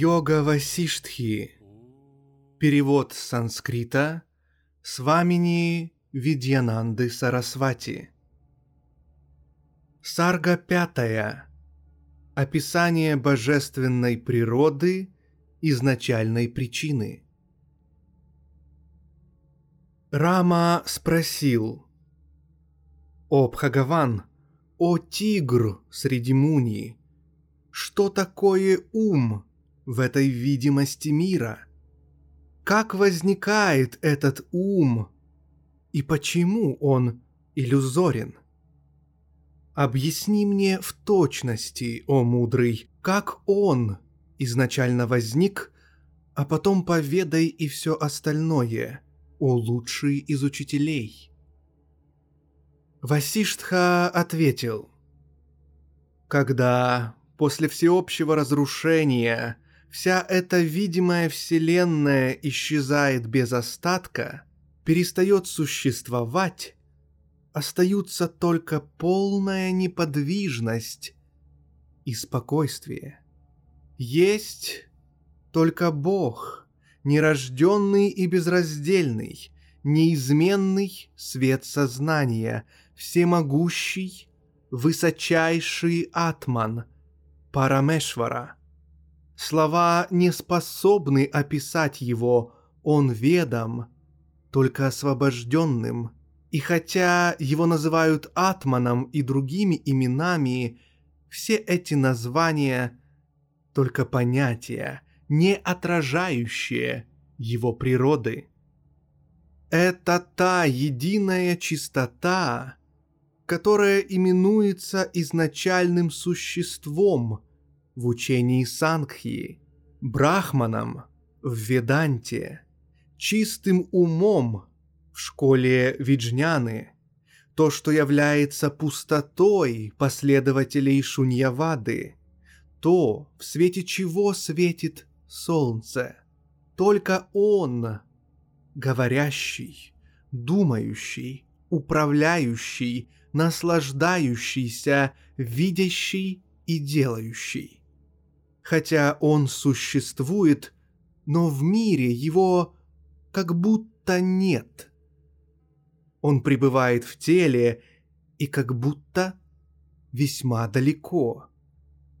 Йога Васиштхи. Перевод с санскрита Свамини Видьянанды Сарасвати. Сарга пятая. Описание божественной природы изначальной причины. Рама спросил. «О Бхагаван, о тигр среди муни, что такое ум в этой видимости мира? Как возникает этот ум и почему он иллюзорен?» Объясни мне в точности, о мудрый, как он изначально возник, а потом поведай и все остальное, о лучший из учителей. Васиштха ответил, «Когда после всеобщего разрушения вся эта видимая вселенная исчезает без остатка, перестает существовать, остаются только полная неподвижность и спокойствие. Есть только Бог, нерожденный и безраздельный, неизменный свет сознания, всемогущий, высочайший Атман, Парамешвара. Слова не способны описать его, он ведом, только освобожденным – и хотя его называют Атманом и другими именами, все эти названия — только понятия, не отражающие его природы. Это та единая чистота, которая именуется изначальным существом в учении Сангхи, брахманом в Веданте, чистым умом в школе Виджняны, то, что является пустотой последователей Шуньявады, то, в свете чего светит солнце. Только он, говорящий, думающий, управляющий, наслаждающийся, видящий и делающий. Хотя он существует, но в мире его как будто нет – он пребывает в теле и как будто весьма далеко.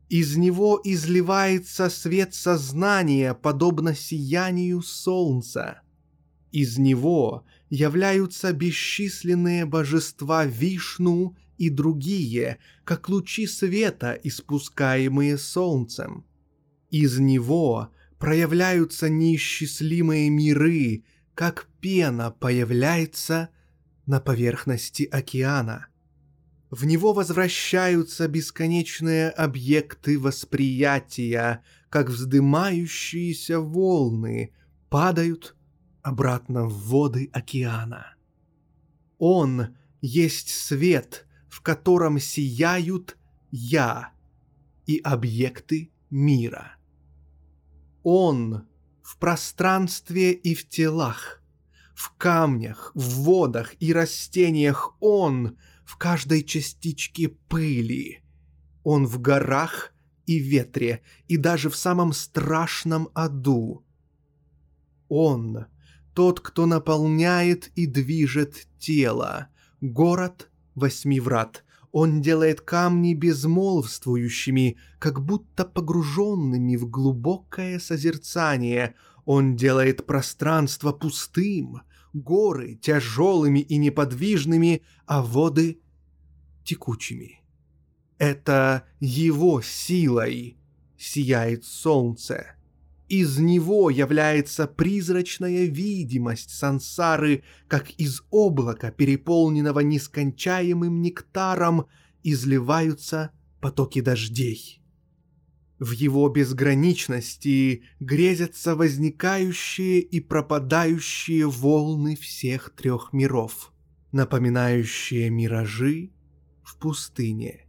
Из него изливается свет сознания, подобно сиянию солнца. Из него являются бесчисленные божества Вишну и другие, как лучи света, испускаемые солнцем. Из него проявляются неисчислимые миры, как пена появляется на поверхности океана. В него возвращаются бесконечные объекты восприятия, как вздымающиеся волны падают обратно в воды океана. Он есть свет, в котором сияют «я» и объекты мира. Он в пространстве и в телах, в камнях, в водах и растениях он, в каждой частичке пыли. Он в горах и ветре, и даже в самом страшном аду. Он — тот, кто наполняет и движет тело, город восьми врат. Он делает камни безмолвствующими, как будто погруженными в глубокое созерцание. Он делает пространство пустым, горы тяжелыми и неподвижными, а воды текучими. Это его силой сияет солнце. Из него является призрачная видимость сансары, как из облака, переполненного нескончаемым нектаром, изливаются потоки дождей. В его безграничности грезятся возникающие и пропадающие волны всех трех миров, напоминающие миражи в пустыне.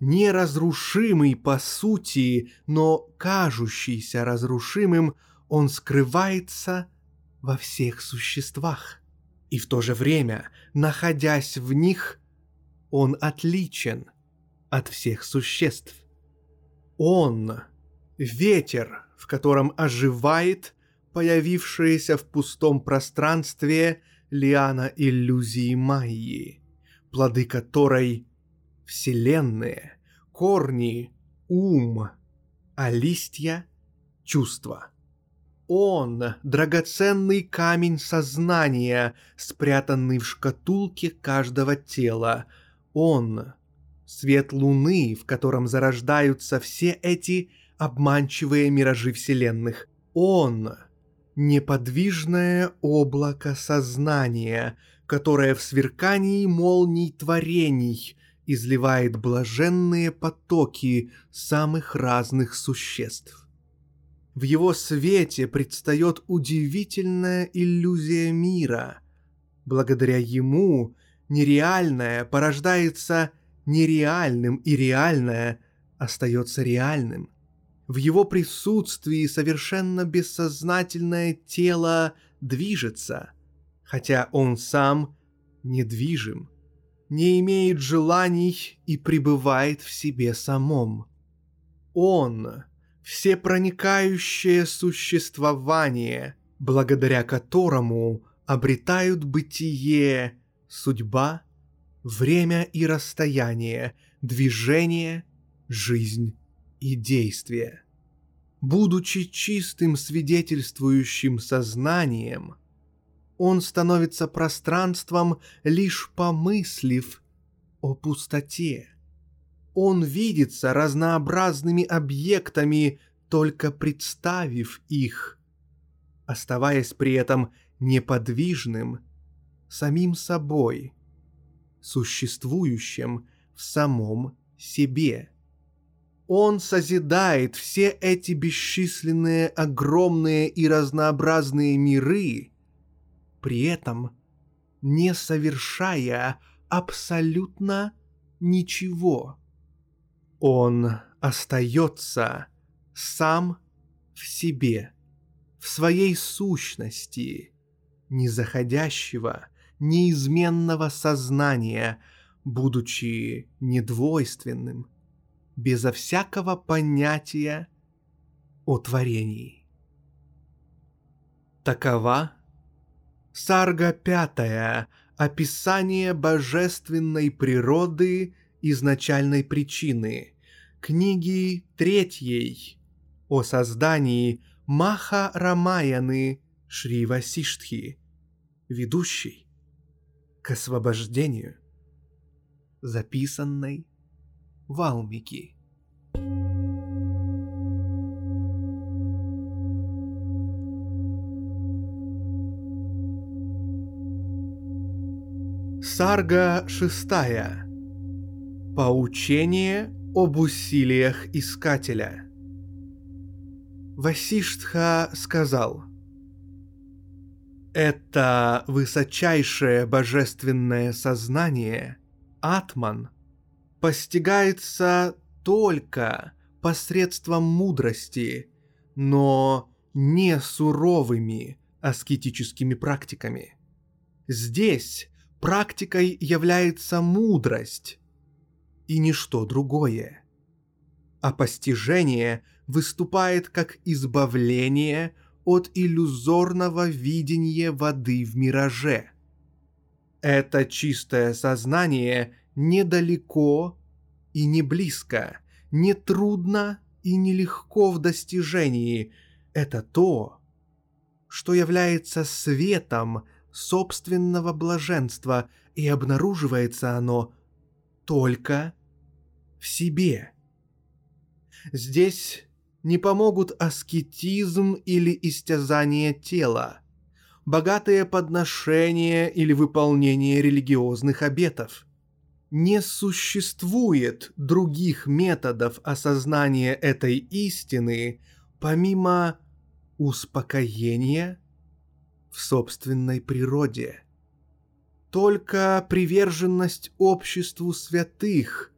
Неразрушимый по сути, но кажущийся разрушимым, он скрывается во всех существах. И в то же время, находясь в них, он отличен от всех существ. Он — ветер, в котором оживает появившаяся в пустом пространстве лиана иллюзии Майи, плоды которой — вселенные, корни — ум, а листья — чувства. Он — драгоценный камень сознания, спрятанный в шкатулке каждого тела. Он свет луны, в котором зарождаются все эти обманчивые миражи вселенных. Он — неподвижное облако сознания, которое в сверкании молний творений изливает блаженные потоки самых разных существ. В его свете предстает удивительная иллюзия мира. Благодаря ему нереальное порождается нереальным, и реальное остается реальным. В его присутствии совершенно бессознательное тело движется, хотя он сам недвижим, не имеет желаний и пребывает в себе самом. Он — всепроникающее существование, благодаря которому обретают бытие, судьба время и расстояние, движение, жизнь и действие. Будучи чистым свидетельствующим сознанием, он становится пространством, лишь помыслив о пустоте. Он видится разнообразными объектами, только представив их, оставаясь при этом неподвижным самим собой – существующем в самом себе. Он созидает все эти бесчисленные, огромные и разнообразные миры, при этом не совершая абсолютно ничего. Он остается сам в себе, в своей сущности, незаходящего неизменного сознания, будучи недвойственным, безо всякого понятия о творении. Такова Сарга пятая, описание божественной природы изначальной причины, книги третьей о создании Маха Рамаяны Шри Васиштхи, ведущий к освобождению, записанной Валмики. Сарга шестая. Поучение об усилиях Искателя. Васиштха сказал – это высочайшее божественное сознание, атман, постигается только посредством мудрости, но не суровыми аскетическими практиками. Здесь практикой является мудрость и ничто другое. А постижение выступает как избавление – от иллюзорного видения воды в мираже. Это чистое сознание недалеко и не близко, не трудно и нелегко в достижении. Это то, что является светом собственного блаженства, и обнаруживается оно только в себе. Здесь не помогут аскетизм или истязание тела, богатые подношения или выполнение религиозных обетов. не существует других методов осознания этой истины, помимо успокоения в собственной природе. Только приверженность обществу святых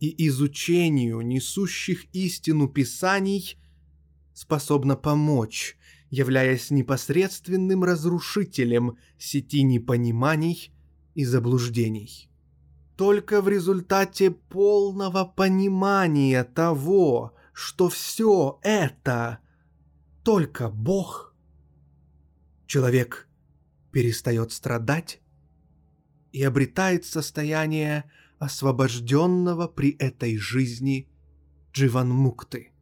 и изучению несущих истину писаний способна помочь, являясь непосредственным разрушителем сети непониманий и заблуждений. Только в результате полного понимания того, что все это только Бог, человек перестает страдать и обретает состояние освобожденного при этой жизни Дживанмукты.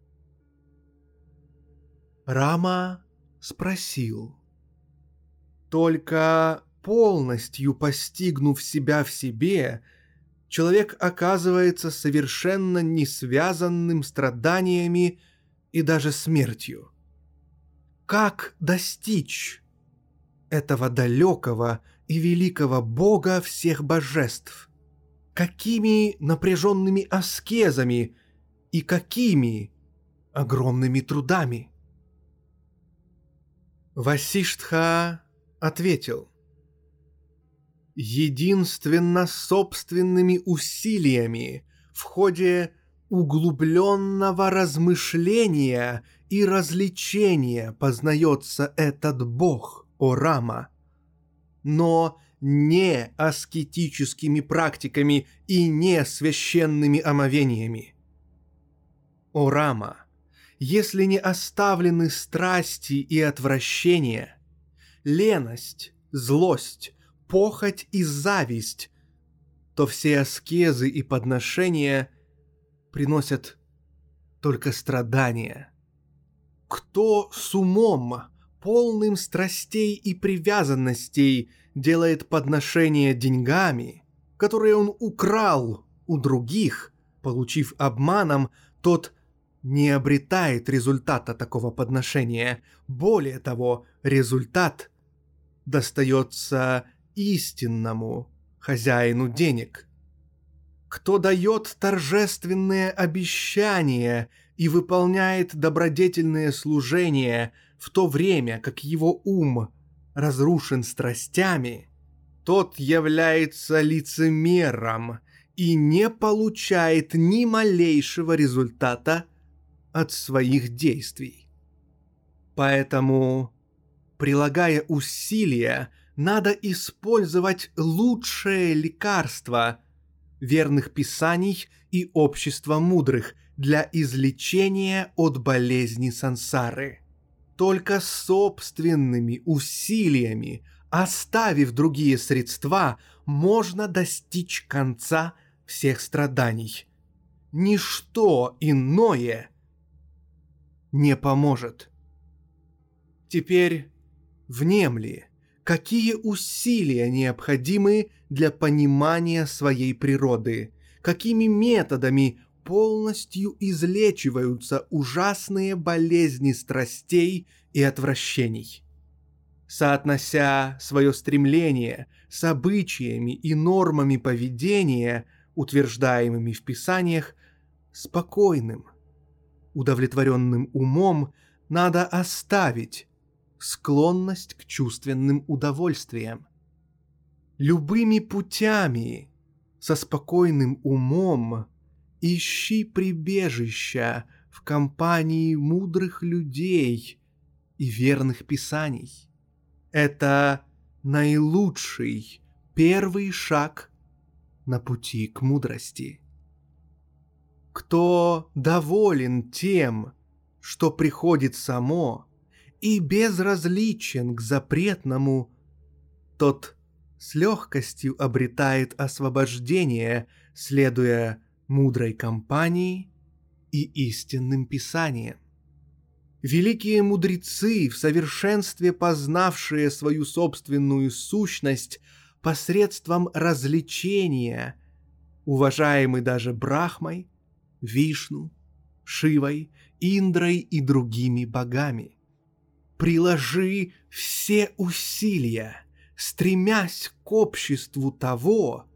Рама спросил. Только полностью постигнув себя в себе, человек оказывается совершенно не связанным страданиями и даже смертью. Как достичь этого далекого и великого Бога всех божеств? Какими напряженными аскезами и какими огромными трудами? Васиштха ответил. Единственно собственными усилиями в ходе углубленного размышления и развлечения познается этот бог, о Рама – но не аскетическими практиками и не священными омовениями. О Рама, если не оставлены страсти и отвращения, леность, злость, похоть и зависть, то все аскезы и подношения приносят только страдания. Кто с умом полным страстей и привязанностей делает подношения деньгами, которые он украл у других, получив обманом, тот не обретает результата такого подношения. Более того, результат достается истинному хозяину денег. Кто дает торжественные обещания и выполняет добродетельные служения – в то время как его ум разрушен страстями, тот является лицемером и не получает ни малейшего результата от своих действий. Поэтому, прилагая усилия, надо использовать лучшее лекарство верных писаний и общества мудрых для излечения от болезни сансары только собственными усилиями, оставив другие средства, можно достичь конца всех страданий. Ничто иное не поможет. Теперь внемли, какие усилия необходимы для понимания своей природы, какими методами полностью излечиваются ужасные болезни страстей и отвращений. Соотнося свое стремление с обычаями и нормами поведения, утверждаемыми в Писаниях, спокойным, удовлетворенным умом надо оставить склонность к чувственным удовольствиям. Любыми путями, со спокойным умом – Ищи прибежища в компании мудрых людей и верных писаний. Это наилучший первый шаг на пути к мудрости. Кто доволен тем, что приходит само, и безразличен к запретному, тот с легкостью обретает освобождение, следуя мудрой компании и истинным писанием. Великие мудрецы, в совершенстве познавшие свою собственную сущность посредством развлечения, уважаемы даже Брахмой, Вишну, Шивой, Индрой и другими богами. Приложи все усилия, стремясь к обществу того,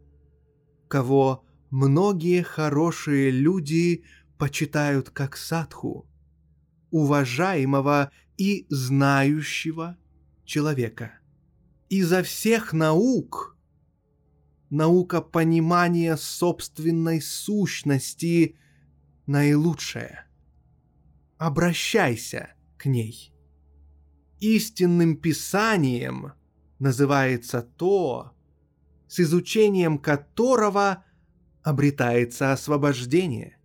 кого многие хорошие люди почитают как садху, уважаемого и знающего человека. Изо всех наук наука понимания собственной сущности наилучшая. Обращайся к ней. Истинным писанием называется то, с изучением которого обретается освобождение.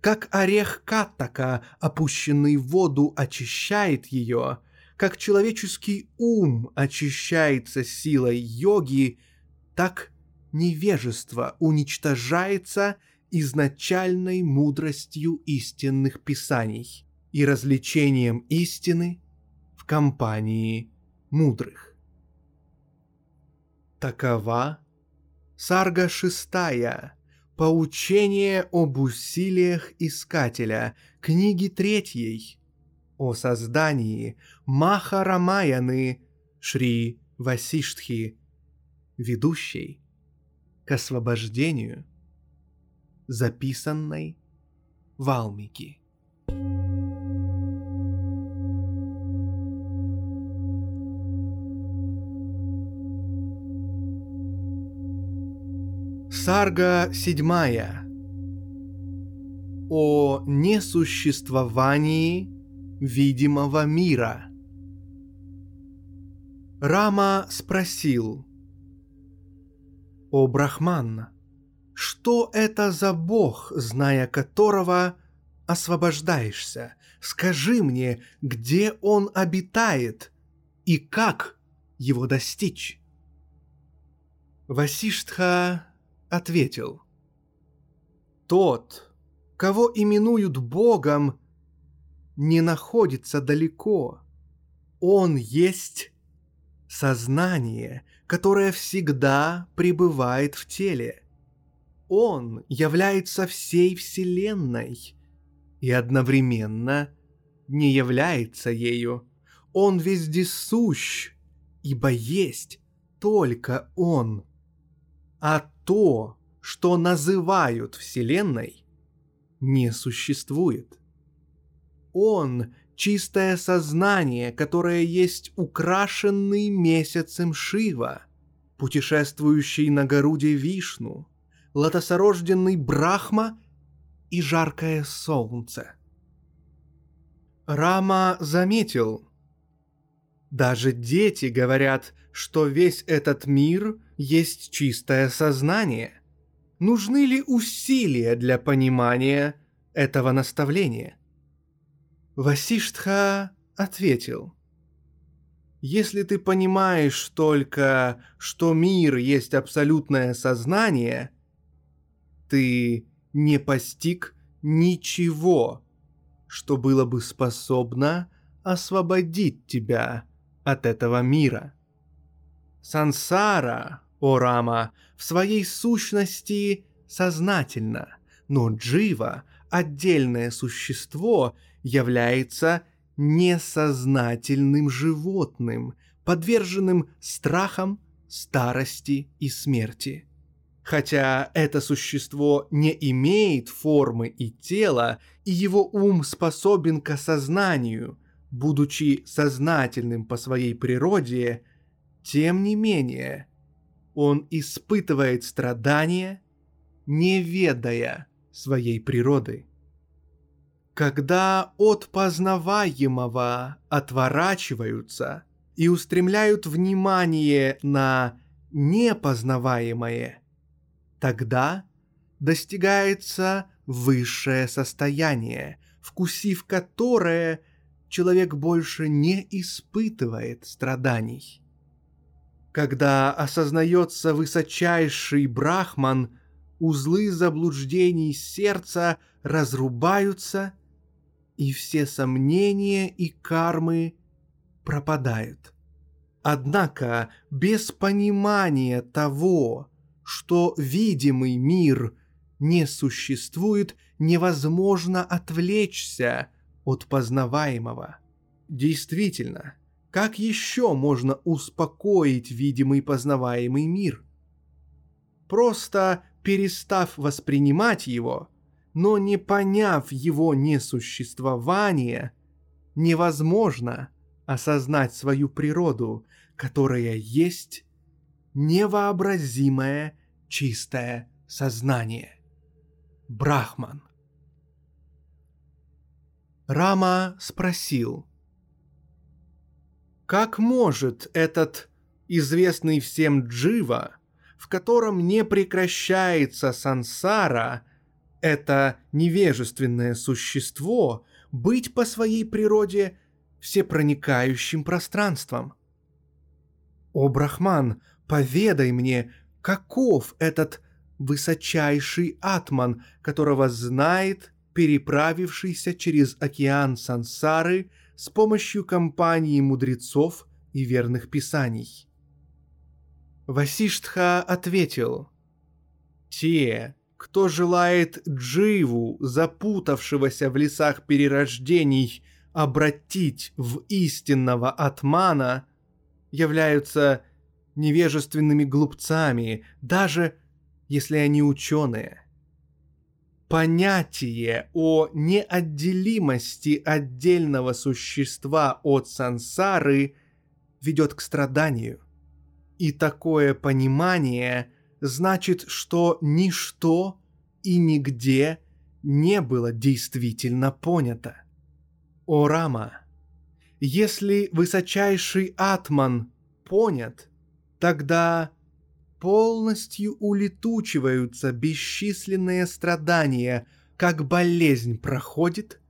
Как орех каттака, опущенный в воду, очищает ее, как человеческий ум очищается силой йоги, так невежество уничтожается изначальной мудростью истинных писаний и развлечением истины в компании мудрых. Такова Сарга шестая. Поучение об усилиях искателя. Книги третьей. О создании Маха Рамаяны Шри Васиштхи, ведущей к освобождению, записанной Валмики. Сарга седьмая. О несуществовании видимого мира. Рама спросил. О Брахман, что это за бог, зная которого освобождаешься? Скажи мне, где он обитает и как его достичь? Васиштха ответил. Тот, кого именуют Богом, не находится далеко. Он есть сознание, которое всегда пребывает в теле. Он является всей Вселенной и одновременно не является ею. Он вездесущ, ибо есть только Он. А то, что называют Вселенной, не существует. Он — чистое сознание, которое есть украшенный месяцем Шива, путешествующий на горуде Вишну, лотосорожденный Брахма и жаркое солнце. Рама заметил, даже дети говорят, что весь этот мир есть чистое сознание. Нужны ли усилия для понимания этого наставления? Васиштха ответил. Если ты понимаешь только, что мир есть абсолютное сознание, ты не постиг ничего, что было бы способно освободить тебя от этого мира. Сансара, о Рама, в своей сущности сознательно, но Джива, отдельное существо, является несознательным животным, подверженным страхам, старости и смерти. Хотя это существо не имеет формы и тела, и его ум способен к осознанию, будучи сознательным по своей природе, тем не менее, он испытывает страдания, не ведая своей природы. Когда от познаваемого отворачиваются и устремляют внимание на непознаваемое, тогда достигается высшее состояние, вкусив которое человек больше не испытывает страданий. Когда осознается высочайший брахман, узлы заблуждений сердца разрубаются, и все сомнения и кармы пропадают. Однако без понимания того, что видимый мир не существует, невозможно отвлечься от познаваемого. Действительно, как еще можно успокоить видимый познаваемый мир? Просто перестав воспринимать его, но не поняв его несуществование, невозможно осознать свою природу, которая есть невообразимое чистое сознание. Брахман. Рама спросил, как может этот известный всем Джива, в котором не прекращается сансара, это невежественное существо, быть по своей природе всепроникающим пространством? О, Брахман, поведай мне, каков этот высочайший атман, которого знает переправившийся через океан сансары с помощью компании мудрецов и верных писаний. Васиштха ответил, «Те, кто желает Дживу, запутавшегося в лесах перерождений, обратить в истинного атмана, являются невежественными глупцами, даже если они ученые. Понятие о неотделимости отдельного существа от сансары ведет к страданию. И такое понимание значит, что ничто и нигде не было действительно понято. О Рама, если высочайший атман понят, тогда полностью улетучиваются бесчисленные страдания, как болезнь проходит,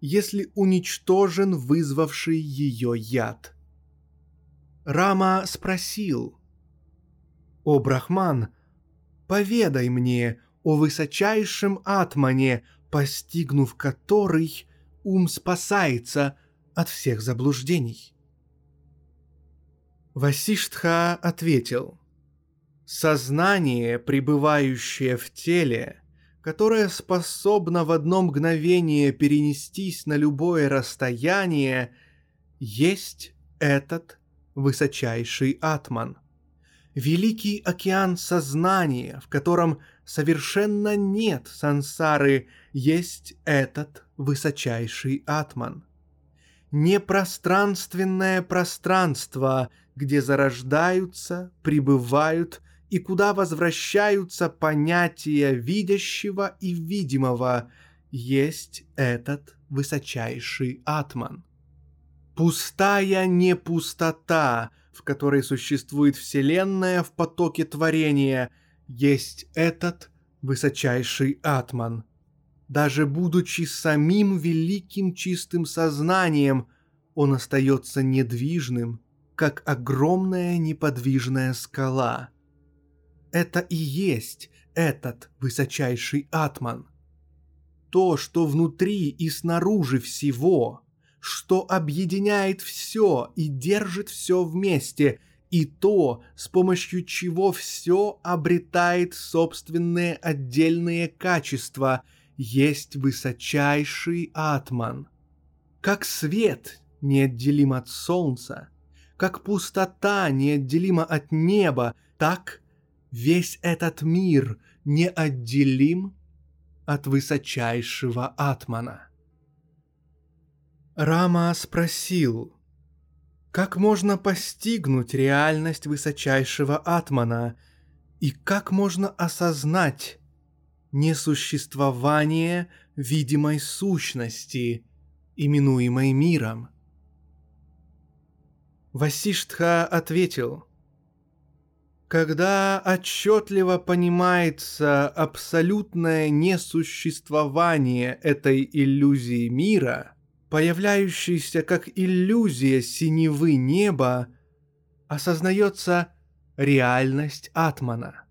если уничтожен вызвавший ее яд. Рама спросил, «О, Брахман, поведай мне о высочайшем атмане, постигнув который ум спасается от всех заблуждений». Васиштха ответил – Сознание, пребывающее в теле, которое способно в одно мгновение перенестись на любое расстояние, есть этот высочайший атман. Великий океан сознания, в котором совершенно нет сансары, есть этот высочайший атман. Непространственное пространство, где зарождаются, пребывают и куда возвращаются понятия видящего и видимого, есть этот высочайший атман. Пустая не пустота, в которой существует Вселенная в потоке творения, есть этот высочайший атман. Даже будучи самим великим чистым сознанием, он остается недвижным, как огромная неподвижная скала – это и есть этот высочайший атман. То, что внутри и снаружи всего, что объединяет все и держит все вместе, и то, с помощью чего все обретает собственные отдельные качества, есть высочайший атман. Как свет неотделим от солнца, как пустота неотделима от неба, так весь этот мир неотделим от высочайшего Атмана. Рама спросил, как можно постигнуть реальность высочайшего Атмана и как можно осознать несуществование видимой сущности, именуемой миром? Васиштха ответил – когда отчетливо понимается абсолютное несуществование этой иллюзии мира, появляющейся как иллюзия синевы неба, осознается реальность Атмана.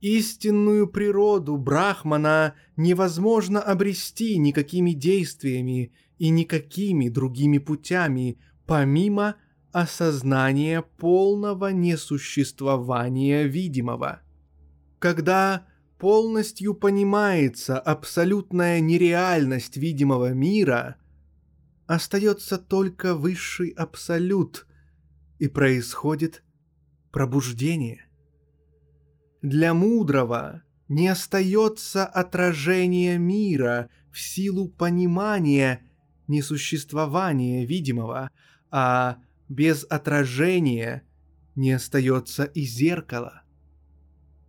Истинную природу Брахмана невозможно обрести никакими действиями и никакими другими путями, помимо – осознание полного несуществования видимого. Когда полностью понимается абсолютная нереальность видимого мира, остается только высший абсолют, и происходит пробуждение. Для мудрого не остается отражение мира в силу понимания несуществования видимого, а без отражения не остается и зеркало.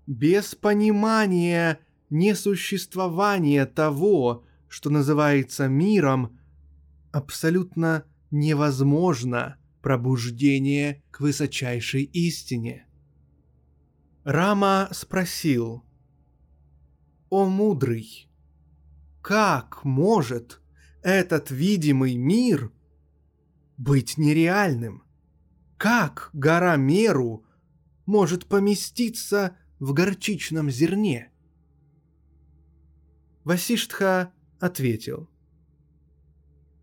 Без понимания несуществования того, что называется миром, абсолютно невозможно пробуждение к высочайшей истине. Рама спросил, «О мудрый, как может этот видимый мир быть нереальным? Как гора Меру может поместиться в горчичном зерне?» Васиштха ответил.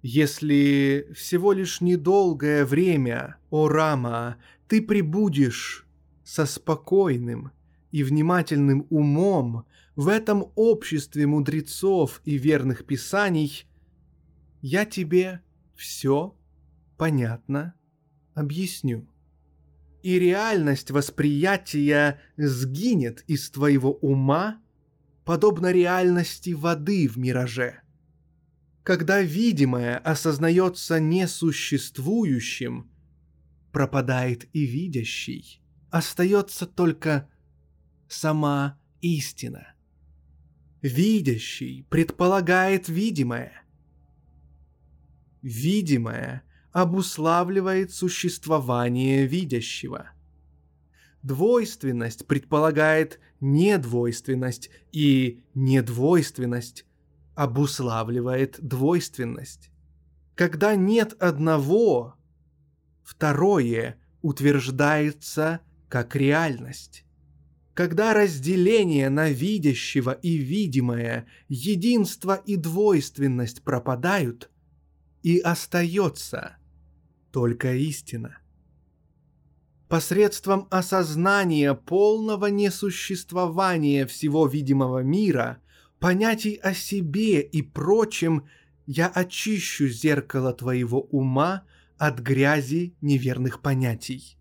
«Если всего лишь недолгое время, о Рама, ты прибудешь со спокойным и внимательным умом в этом обществе мудрецов и верных писаний, я тебе все понятно объясню. И реальность восприятия сгинет из твоего ума подобно реальности воды в мираже. Когда видимое осознается несуществующим, пропадает и видящий, остается только сама истина. Видящий предполагает видимое. Видимое обуславливает существование видящего – Двойственность предполагает недвойственность, и недвойственность обуславливает двойственность. Когда нет одного, второе утверждается как реальность. Когда разделение на видящего и видимое, единство и двойственность пропадают, и остается только истина – посредством осознания полного несуществования всего видимого мира, понятий о себе и прочем, я очищу зеркало твоего ума от грязи неверных понятий.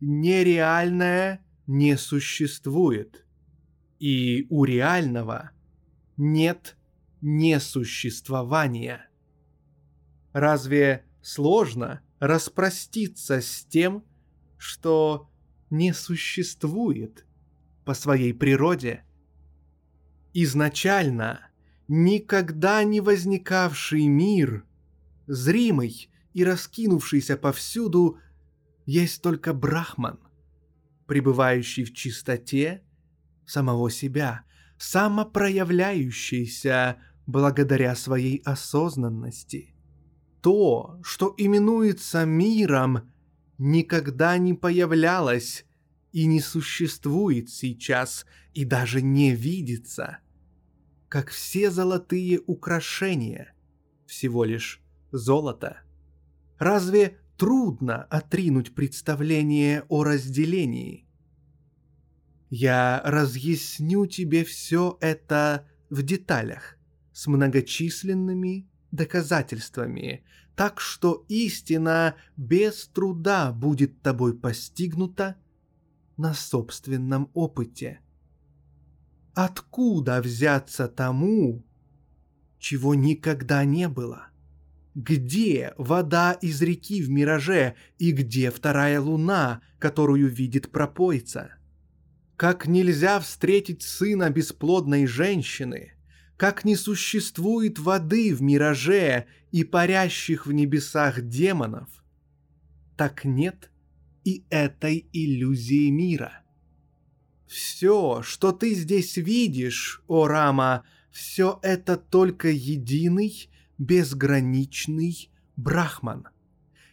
Нереальное не существует, и у реального нет несуществования. Разве сложно распроститься с тем, что не существует по своей природе. Изначально никогда не возникавший мир, зримый и раскинувшийся повсюду, есть только Брахман, пребывающий в чистоте самого себя, самопроявляющийся благодаря своей осознанности. То, что именуется миром, никогда не появлялась и не существует сейчас и даже не видится, как все золотые украшения, всего лишь золото. Разве трудно отринуть представление о разделении? Я разъясню тебе все это в деталях, с многочисленными доказательствами, так что истина без труда будет тобой постигнута на собственном опыте. Откуда взяться тому, чего никогда не было? Где вода из реки в мираже и где вторая луна, которую видит пропойца? Как нельзя встретить сына бесплодной женщины – как не существует воды в мираже и парящих в небесах демонов, так нет и этой иллюзии мира. Все, что ты здесь видишь, о Рама, все это только единый, безграничный Брахман.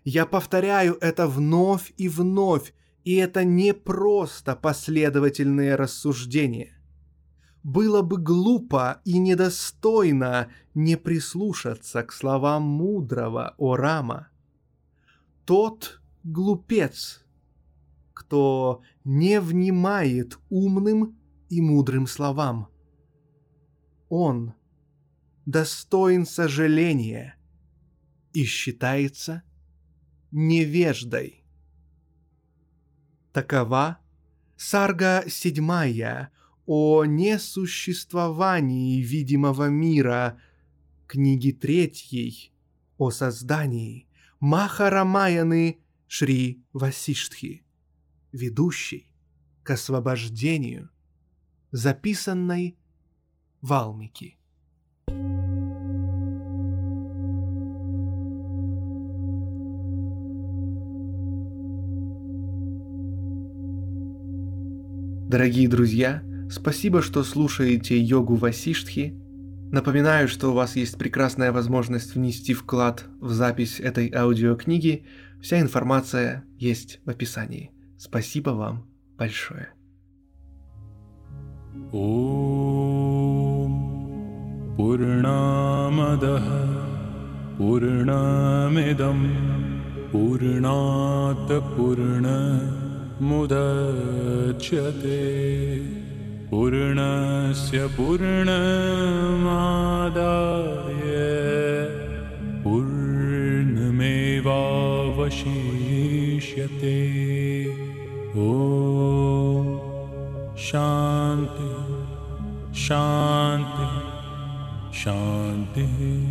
Я повторяю это вновь и вновь, и это не просто последовательные рассуждения было бы глупо и недостойно не прислушаться к словам мудрого Орама. Тот глупец, кто не внимает умным и мудрым словам. Он достоин сожаления и считается невеждой. Такова сарга седьмая о несуществовании видимого мира, книги третьей о создании. Махарамаяны Шри Васиштхи, ведущей к освобождению, записанной Валмики. Дорогие друзья, спасибо, что слушаете йогу Васиштхи. Напоминаю, что у вас есть прекрасная возможность внести вклад в запись этой аудиокниги. Вся информация есть в описании. Спасибо вам большое. ॐ पूर्णामदः पूर्णमिदं पूर्णात् पूर्णमुदच्यते पूर्णस्य पूर्णमादाय पूर्णमेवावशिष्यते। ॐ शान्ति शान्ति शान्तिः